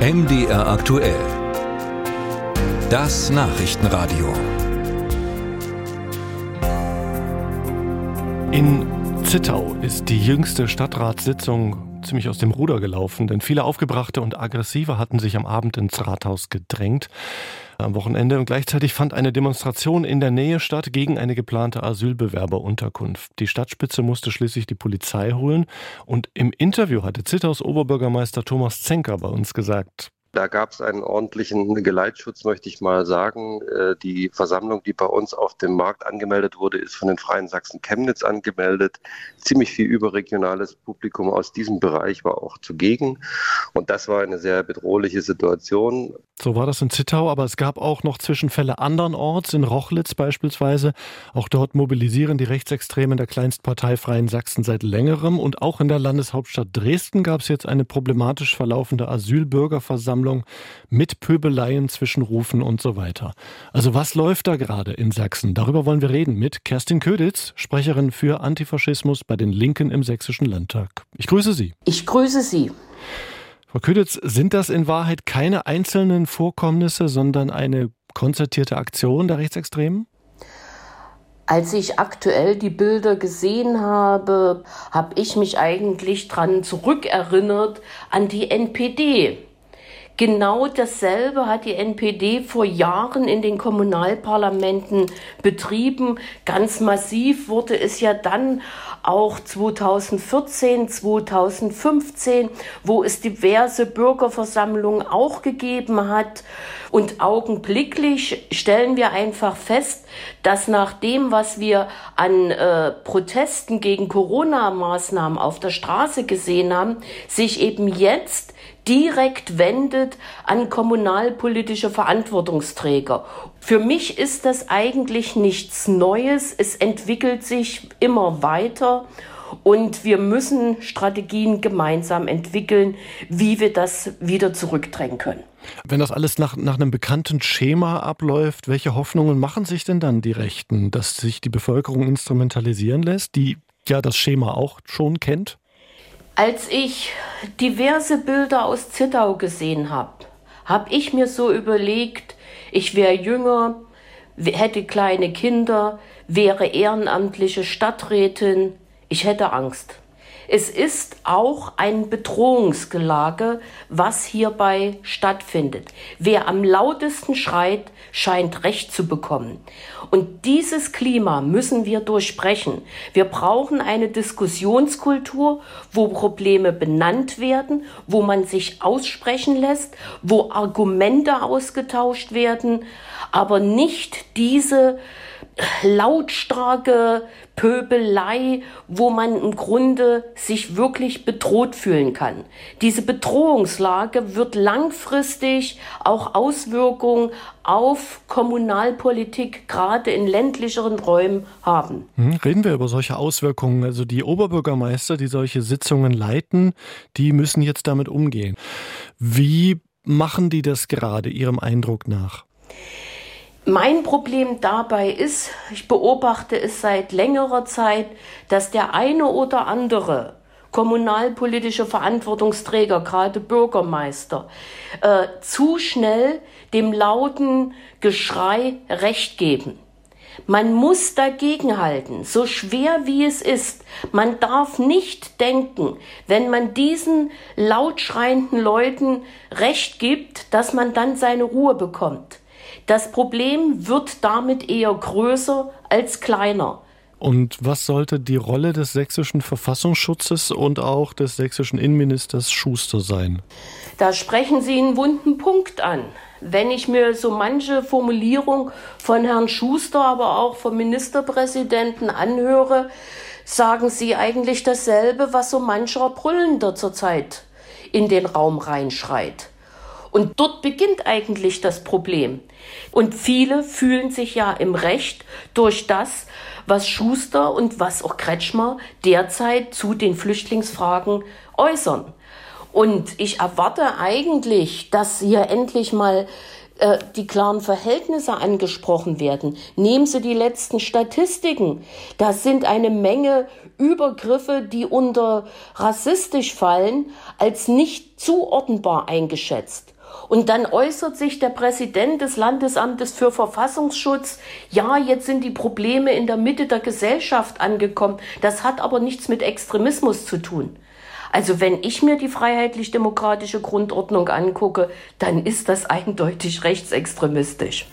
MDR aktuell. Das Nachrichtenradio. In Zittau ist die jüngste Stadtratssitzung ziemlich aus dem Ruder gelaufen, denn viele Aufgebrachte und Aggressive hatten sich am Abend ins Rathaus gedrängt am Wochenende und gleichzeitig fand eine Demonstration in der Nähe statt gegen eine geplante Asylbewerberunterkunft. Die Stadtspitze musste schließlich die Polizei holen und im Interview hatte Zittaus Oberbürgermeister Thomas Zenker bei uns gesagt, da gab es einen ordentlichen Geleitschutz, möchte ich mal sagen. Äh, die Versammlung, die bei uns auf dem Markt angemeldet wurde, ist von den Freien Sachsen Chemnitz angemeldet. Ziemlich viel überregionales Publikum aus diesem Bereich war auch zugegen. Und das war eine sehr bedrohliche Situation. So war das in Zittau, aber es gab auch noch Zwischenfälle andernorts, in Rochlitz beispielsweise. Auch dort mobilisieren die Rechtsextremen der Kleinstpartei Freien Sachsen seit längerem. Und auch in der Landeshauptstadt Dresden gab es jetzt eine problematisch verlaufende Asylbürgerversammlung Versammlung mit Pöbeleien, Zwischenrufen und so weiter. Also was läuft da gerade in Sachsen? Darüber wollen wir reden mit Kerstin Köditz, Sprecherin für Antifaschismus bei den Linken im Sächsischen Landtag. Ich grüße Sie. Ich grüße Sie. Frau Köditz, sind das in Wahrheit keine einzelnen Vorkommnisse, sondern eine konzertierte Aktion der Rechtsextremen? Als ich aktuell die Bilder gesehen habe, habe ich mich eigentlich daran zurückerinnert an die NPD. Genau dasselbe hat die NPD vor Jahren in den Kommunalparlamenten betrieben. Ganz massiv wurde es ja dann auch 2014, 2015, wo es diverse Bürgerversammlungen auch gegeben hat. Und augenblicklich stellen wir einfach fest, dass nach dem, was wir an äh, Protesten gegen Corona-Maßnahmen auf der Straße gesehen haben, sich eben jetzt direkt wendet an kommunalpolitische Verantwortungsträger. Für mich ist das eigentlich nichts Neues. Es entwickelt sich immer weiter und wir müssen Strategien gemeinsam entwickeln, wie wir das wieder zurückdrängen können. Wenn das alles nach, nach einem bekannten Schema abläuft, welche Hoffnungen machen sich denn dann die Rechten, dass sich die Bevölkerung instrumentalisieren lässt, die ja das Schema auch schon kennt? Als ich diverse Bilder aus Zittau gesehen habe, habe ich mir so überlegt, ich wäre jünger, hätte kleine Kinder, wäre ehrenamtliche Stadträtin, ich hätte Angst. Es ist auch ein Bedrohungsgelage, was hierbei stattfindet. Wer am lautesten schreit, scheint Recht zu bekommen. Und dieses Klima müssen wir durchbrechen. Wir brauchen eine Diskussionskultur, wo Probleme benannt werden, wo man sich aussprechen lässt, wo Argumente ausgetauscht werden, aber nicht diese lautstarke Pöbelei, wo man im Grunde sich wirklich bedroht fühlen kann. Diese Bedrohungslage wird langfristig auch Auswirkungen auf Kommunalpolitik, gerade in ländlicheren Räumen, haben. Hm, reden wir über solche Auswirkungen. Also die Oberbürgermeister, die solche Sitzungen leiten, die müssen jetzt damit umgehen. Wie machen die das gerade Ihrem Eindruck nach? Mein Problem dabei ist, ich beobachte es seit längerer Zeit, dass der eine oder andere kommunalpolitische Verantwortungsträger, gerade Bürgermeister, äh, zu schnell dem lauten Geschrei Recht geben. Man muss dagegenhalten, so schwer wie es ist. Man darf nicht denken, wenn man diesen laut schreienden Leuten Recht gibt, dass man dann seine Ruhe bekommt. Das Problem wird damit eher größer als kleiner. Und was sollte die Rolle des sächsischen Verfassungsschutzes und auch des sächsischen Innenministers Schuster sein? Da sprechen Sie einen wunden Punkt an. Wenn ich mir so manche Formulierung von Herrn Schuster, aber auch vom Ministerpräsidenten anhöre, sagen Sie eigentlich dasselbe, was so mancher Brüllender zurzeit in den Raum reinschreit. Und dort beginnt eigentlich das Problem. Und viele fühlen sich ja im Recht durch das, was Schuster und was auch Kretschmer derzeit zu den Flüchtlingsfragen äußern. Und ich erwarte eigentlich, dass hier endlich mal äh, die klaren Verhältnisse angesprochen werden. Nehmen Sie die letzten Statistiken. Da sind eine Menge Übergriffe, die unter rassistisch fallen, als nicht zuordnenbar eingeschätzt. Und dann äußert sich der Präsident des Landesamtes für Verfassungsschutz, ja, jetzt sind die Probleme in der Mitte der Gesellschaft angekommen. Das hat aber nichts mit Extremismus zu tun. Also wenn ich mir die freiheitlich-demokratische Grundordnung angucke, dann ist das eindeutig rechtsextremistisch.